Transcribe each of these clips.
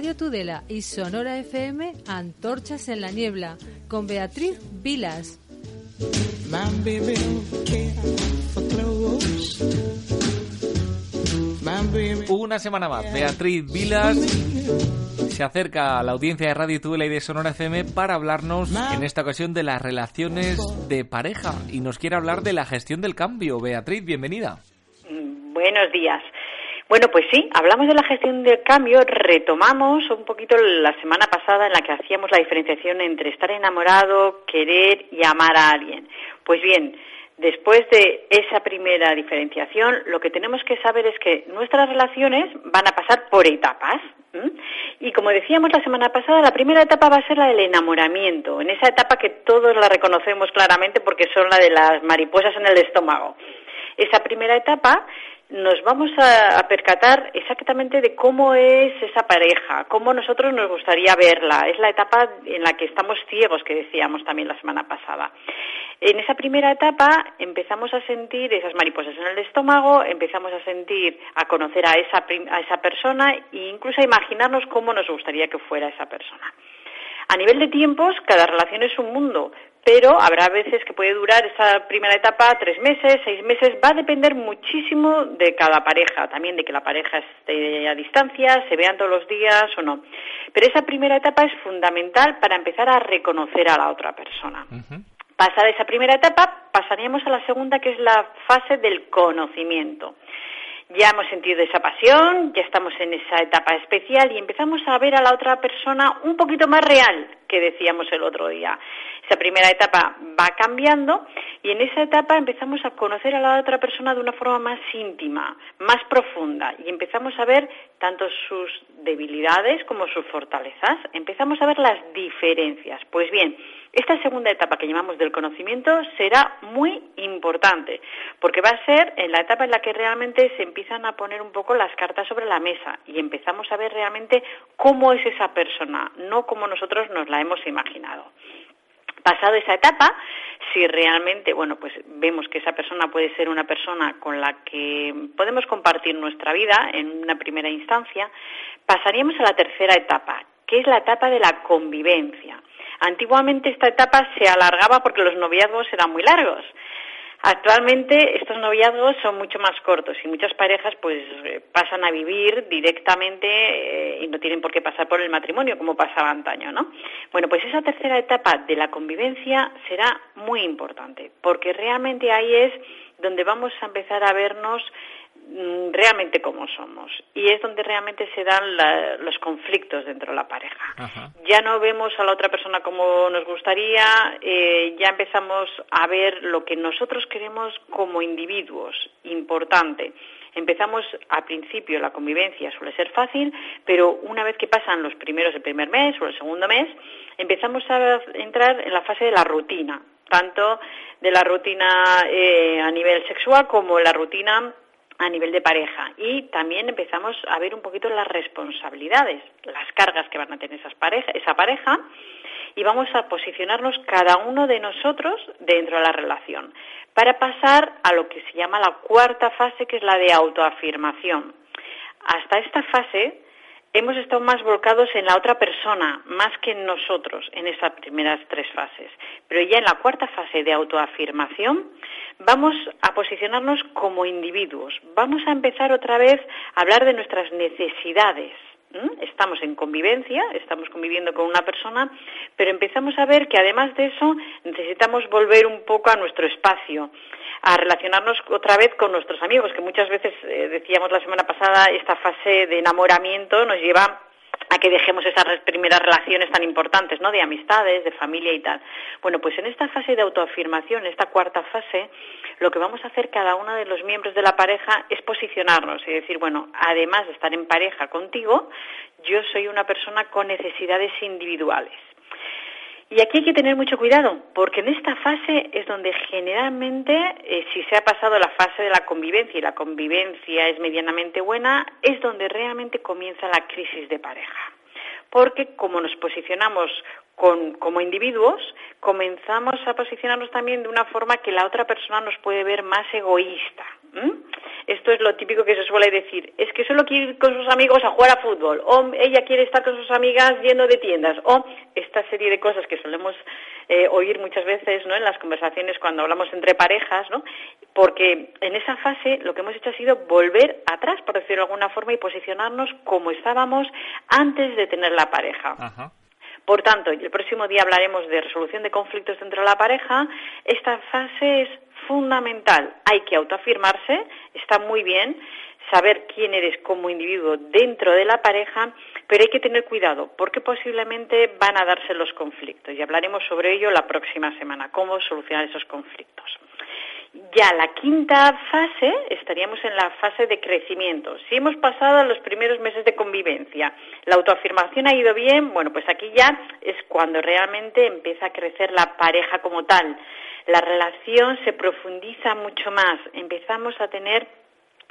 Radio Tudela y Sonora FM Antorchas en la Niebla con Beatriz Vilas. Una semana más, Beatriz Vilas se acerca a la audiencia de Radio Tudela y de Sonora FM para hablarnos en esta ocasión de las relaciones de pareja y nos quiere hablar de la gestión del cambio. Beatriz, bienvenida. Buenos días. Bueno, pues sí, hablamos de la gestión del cambio, retomamos un poquito la semana pasada en la que hacíamos la diferenciación entre estar enamorado, querer y amar a alguien. Pues bien, después de esa primera diferenciación, lo que tenemos que saber es que nuestras relaciones van a pasar por etapas. Y como decíamos la semana pasada, la primera etapa va a ser la del enamoramiento, en esa etapa que todos la reconocemos claramente porque son la de las mariposas en el estómago. Esa primera etapa nos vamos a, percatar exactamente de cómo es esa pareja, cómo nosotros nos gustaría verla. Es la etapa en la que estamos ciegos, que decíamos también la semana pasada. En esa primera etapa empezamos a sentir esas mariposas en el estómago, empezamos a sentir, a conocer a esa, a esa persona e incluso a imaginarnos cómo nos gustaría que fuera esa persona. A nivel de tiempos, cada relación es un mundo, pero habrá veces que puede durar esa primera etapa tres meses, seis meses, va a depender muchísimo de cada pareja, también de que la pareja esté a distancia, se vean todos los días o no. Pero esa primera etapa es fundamental para empezar a reconocer a la otra persona. Pasada esa primera etapa, pasaríamos a la segunda, que es la fase del conocimiento ya hemos sentido esa pasión, ya estamos en esa etapa especial y empezamos a ver a la otra persona un poquito más real que decíamos el otro día. Esa primera etapa va cambiando y en esa etapa empezamos a conocer a la otra persona de una forma más íntima, más profunda y empezamos a ver tanto sus debilidades como sus fortalezas, empezamos a ver las diferencias. Pues bien, esta segunda etapa que llamamos del conocimiento será muy importante, porque va a ser en la etapa en la que realmente se empiezan a poner un poco las cartas sobre la mesa y empezamos a ver realmente cómo es esa persona, no como nosotros nos la hemos imaginado. Pasado esa etapa, si realmente, bueno, pues vemos que esa persona puede ser una persona con la que podemos compartir nuestra vida en una primera instancia, pasaríamos a la tercera etapa, que es la etapa de la convivencia. Antiguamente esta etapa se alargaba porque los noviazgos eran muy largos. Actualmente estos noviazgos son mucho más cortos y muchas parejas pues eh, pasan a vivir directamente eh, y no tienen por qué pasar por el matrimonio como pasaba antaño, ¿no? Bueno, pues esa tercera etapa de la convivencia será muy importante porque realmente ahí es donde vamos a empezar a vernos realmente cómo somos y es donde realmente se dan los conflictos dentro de la pareja. Ya no vemos a la otra persona como nos gustaría, eh, ya empezamos a ver lo que nosotros queremos como individuos, importante. Empezamos al principio la convivencia suele ser fácil, pero una vez que pasan los primeros, el primer mes o el segundo mes, empezamos a entrar en la fase de la rutina, tanto de la rutina eh, a nivel sexual como la rutina a nivel de pareja y también empezamos a ver un poquito las responsabilidades, las cargas que van a tener esas esa pareja y vamos a posicionarnos cada uno de nosotros dentro de la relación para pasar a lo que se llama la cuarta fase que es la de autoafirmación. Hasta esta fase hemos estado más volcados en la otra persona, más que en nosotros, en esas primeras tres fases. Pero ya en la cuarta fase de autoafirmación vamos a posicionarnos como individuos, vamos a empezar otra vez a hablar de nuestras necesidades. Estamos en convivencia, estamos conviviendo con una persona, pero empezamos a ver que además de eso necesitamos volver un poco a nuestro espacio, a relacionarnos otra vez con nuestros amigos, que muchas veces, eh, decíamos la semana pasada, esta fase de enamoramiento nos lleva a que dejemos esas primeras relaciones tan importantes, ¿no? De amistades, de familia y tal. Bueno, pues en esta fase de autoafirmación, esta cuarta fase, lo que vamos a hacer cada uno de los miembros de la pareja es posicionarnos y decir, bueno, además de estar en pareja contigo, yo soy una persona con necesidades individuales. Y aquí hay que tener mucho cuidado, porque en esta fase es donde generalmente, eh, si se ha pasado la fase de la convivencia y la convivencia es medianamente buena, es donde realmente comienza la crisis de pareja. Porque como nos posicionamos como individuos, comenzamos a posicionarnos también de una forma que la otra persona nos puede ver más egoísta. Esto es lo típico que se suele suele decir, es que solo quiere ir con sus amigos a jugar a fútbol, o ella quiere estar con sus amigas yendo de tiendas, o esta serie de cosas que solemos eh, oír muchas veces ¿no? en las conversaciones cuando hablamos entre parejas, ¿no? porque en esa fase lo que hemos hecho ha sido volver atrás, por decirlo de alguna forma, y posicionarnos como estábamos antes de tener la pareja. Por tanto, el próximo día hablaremos de resolución de conflictos dentro de la pareja. Esta fase es fundamental. Hay que autoafirmarse, está muy bien saber quién eres como individuo dentro de la pareja, pero hay que tener cuidado porque posiblemente van a darse los conflictos y hablaremos sobre ello la próxima semana, cómo solucionar esos conflictos. Ya la quinta fase estaríamos en la fase de crecimiento. Si hemos pasado los primeros meses de convivencia, la autoafirmación ha ido bien, bueno, pues aquí ya es cuando realmente empieza a crecer la pareja como tal. La relación se profundiza mucho más, empezamos a tener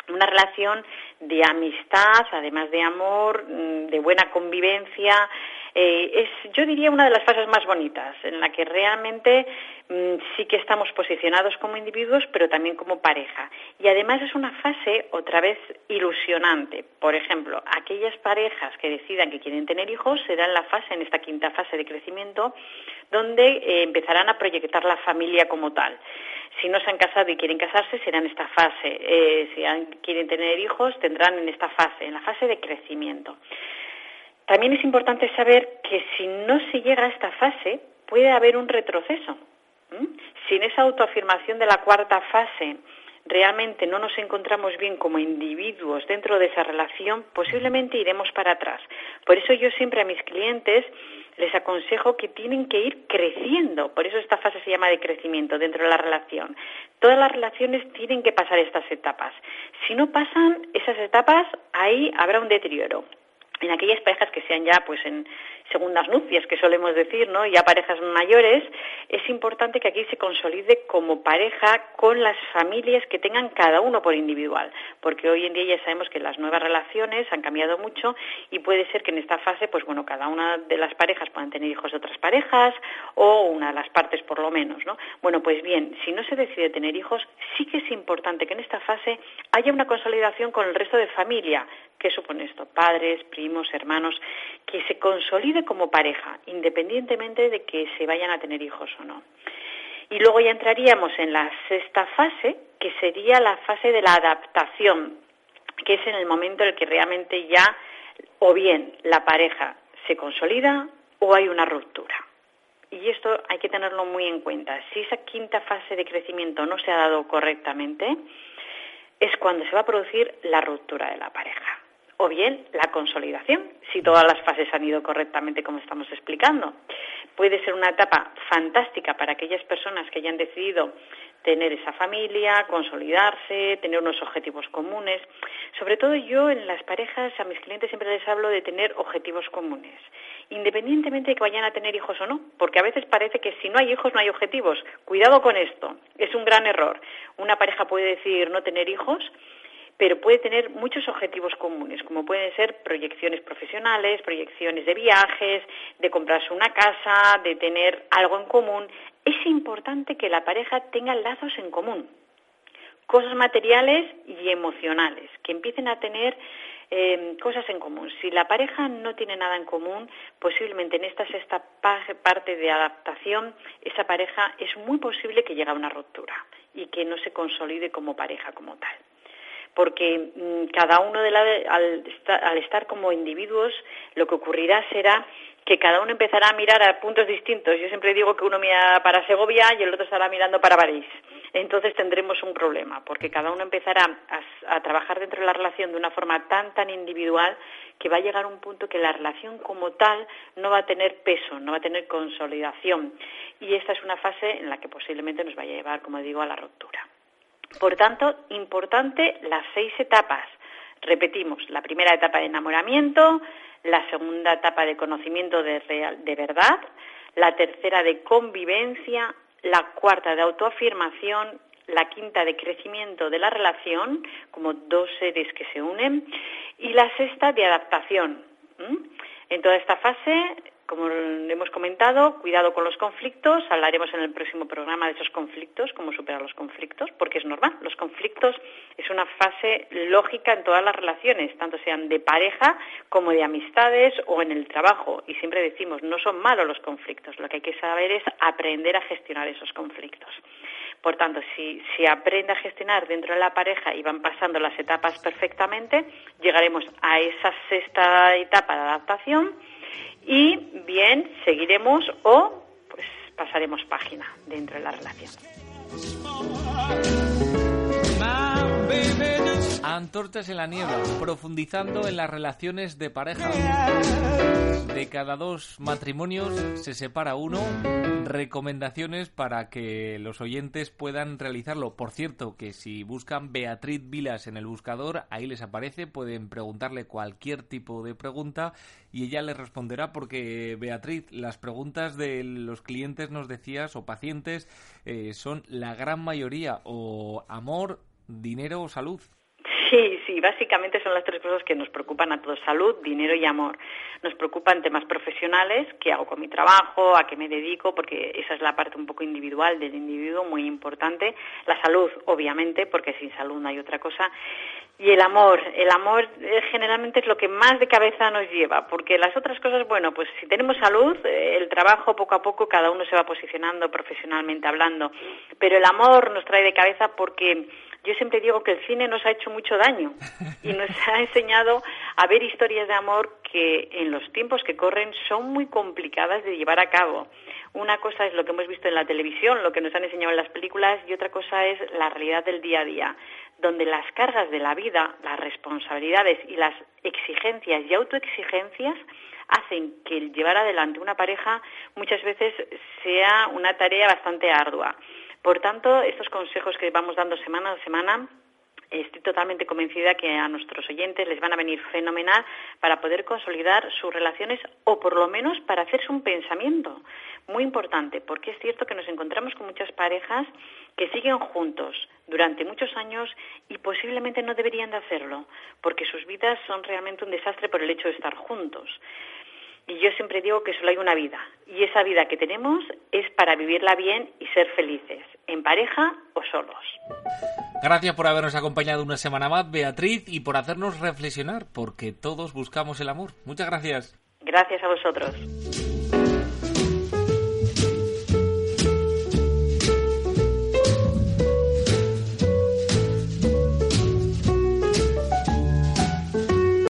una relación de amistad, además de amor, mm, de buena convivencia. Eh, es, yo diría, una de las fases más bonitas, en la que realmente mm, sí que estamos posicionados como individuos, pero también como pareja. Y además es una fase, otra vez, ilusionante. Por ejemplo, aquellas parejas que decidan que quieren tener hijos serán la fase, en esta quinta fase de crecimiento, donde eh, empezarán a proyectar la familia como tal. Si no se han casado y quieren casarse, será en esta fase. Eh, si quieren tener hijos, tendrán en esta fase, en la fase de crecimiento. También es importante saber que si no se llega a esta fase, puede haber un retroceso. Si en esa autoafirmación de la cuarta fase realmente no nos encontramos bien como individuos dentro de esa relación, posiblemente iremos para atrás. Por eso yo siempre a mis clientes les aconsejo que tienen que ir creciendo. Por eso esta fase se llama de crecimiento dentro de la relación. Todas las relaciones tienen que pasar estas etapas. Si no pasan esas etapas, ahí habrá un deterioro en aquellas parejas que sean ya pues en segundas nupcias que solemos decir, ¿no? Ya parejas mayores, es importante que aquí se consolide como pareja con las familias que tengan cada uno por individual, porque hoy en día ya sabemos que las nuevas relaciones han cambiado mucho y puede ser que en esta fase, pues bueno, cada una de las parejas puedan tener hijos de otras parejas o una de las partes por lo menos, ¿no? Bueno, pues bien, si no se decide tener hijos, sí que es importante que en esta fase haya una consolidación con el resto de familia. ¿Qué supone esto? Padres, primos, hermanos, que se consolide como pareja, independientemente de que se vayan a tener hijos o no. Y luego ya entraríamos en la sexta fase, que sería la fase de la adaptación, que es en el momento en el que realmente ya o bien la pareja se consolida o hay una ruptura. Y esto hay que tenerlo muy en cuenta. Si esa quinta fase de crecimiento no se ha dado correctamente, es cuando se va a producir la ruptura de la pareja o bien la consolidación, si todas las fases han ido correctamente como estamos explicando. Puede ser una etapa fantástica para aquellas personas que hayan decidido tener esa familia, consolidarse, tener unos objetivos comunes. Sobre todo yo en las parejas a mis clientes siempre les hablo de tener objetivos comunes, independientemente de que vayan a tener hijos o no, porque a veces parece que si no hay hijos no hay objetivos. Cuidado con esto, es un gran error. Una pareja puede decidir no tener hijos pero puede tener muchos objetivos comunes, como pueden ser proyecciones profesionales, proyecciones de viajes, de comprarse una casa, de tener algo en común. Es importante que la pareja tenga lazos en común, cosas materiales y emocionales, que empiecen a tener eh, cosas en común. Si la pareja no tiene nada en común, posiblemente en esta sexta parte de adaptación, esa pareja es muy posible que llegue a una ruptura y que no se consolide como pareja como tal porque mm, cada uno de la, al, estar, como individuos, lo que ocurrirá será que cada uno empezará a mirar a puntos distintos. Yo siempre digo que uno mira para Segovia y el otro estará mirando para París. Entonces tendremos un problema, porque cada uno empezará a, a, trabajar dentro de la relación de una forma tan, tan individual que va a llegar un punto que la relación como tal no va a tener peso, no va a tener consolidación. Y esta es una fase en la que posiblemente nos vaya a llevar, como digo, a la ruptura. Por tanto, importante las seis etapas. Repetimos, la primera etapa de enamoramiento, la segunda etapa de conocimiento de, de verdad, la tercera de convivencia, la cuarta de autoafirmación, la quinta de crecimiento de la relación, como dos seres que se unen, y la sexta de adaptación. En toda esta fase como hemos comentado, cuidado con los conflictos. Hablaremos en el próximo programa de esos conflictos, cómo superar los conflictos, porque es normal. Los conflictos es una fase lógica en todas las relaciones, tanto sean de pareja como de amistades o en el trabajo. Y siempre decimos, no son malos los conflictos. Lo que hay que saber es aprender a gestionar esos conflictos. Por tanto, si se aprende a gestionar dentro de la pareja y van pasando las etapas perfectamente, llegaremos a esa sexta etapa de adaptación y bien seguiremos o pues pasaremos página dentro de la relación. Antorchas en la niebla, profundizando en las relaciones de pareja. De cada dos matrimonios se separa uno. Recomendaciones para que los oyentes puedan realizarlo. Por cierto, que si buscan Beatriz Vilas en el buscador, ahí les aparece, pueden preguntarle cualquier tipo de pregunta y ella les responderá porque Beatriz, las preguntas de los clientes nos decías o pacientes eh, son la gran mayoría o amor, dinero o salud. Sí, básicamente son las tres cosas que nos preocupan a todos, salud, dinero y amor. Nos preocupan temas profesionales, qué hago con mi trabajo, a qué me dedico, porque esa es la parte un poco individual del individuo, muy importante. La salud, obviamente, porque sin salud no hay otra cosa. Y el amor, el amor eh, generalmente es lo que más de cabeza nos lleva, porque las otras cosas, bueno, pues si tenemos salud, eh, el trabajo poco a poco cada uno se va posicionando profesionalmente hablando, pero el amor nos trae de cabeza porque yo siempre digo que el cine nos ha hecho mucho daño y nos ha enseñado a ver historias de amor que en los tiempos que corren son muy complicadas de llevar a cabo. Una cosa es lo que hemos visto en la televisión, lo que nos han enseñado en las películas, y otra cosa es la realidad del día a día, donde las cargas de la vida, las responsabilidades y las exigencias y autoexigencias hacen que el llevar adelante una pareja muchas veces sea una tarea bastante ardua. Por tanto, estos consejos que vamos dando semana a semana estoy totalmente convencida que a nuestros oyentes les van a venir fenomenal para poder consolidar sus relaciones o por lo menos para hacerse un pensamiento. Muy importante, porque es cierto que nos encontramos con muchas parejas que siguen juntos durante muchos años y posiblemente no deberían de hacerlo, porque sus vidas son realmente un desastre por el hecho de estar juntos. Y yo siempre digo que solo hay una vida. Y esa vida que tenemos es para vivirla bien y ser felices, en pareja o solos. Gracias por habernos acompañado una semana más, Beatriz, y por hacernos reflexionar, porque todos buscamos el amor. Muchas gracias. Gracias a vosotros.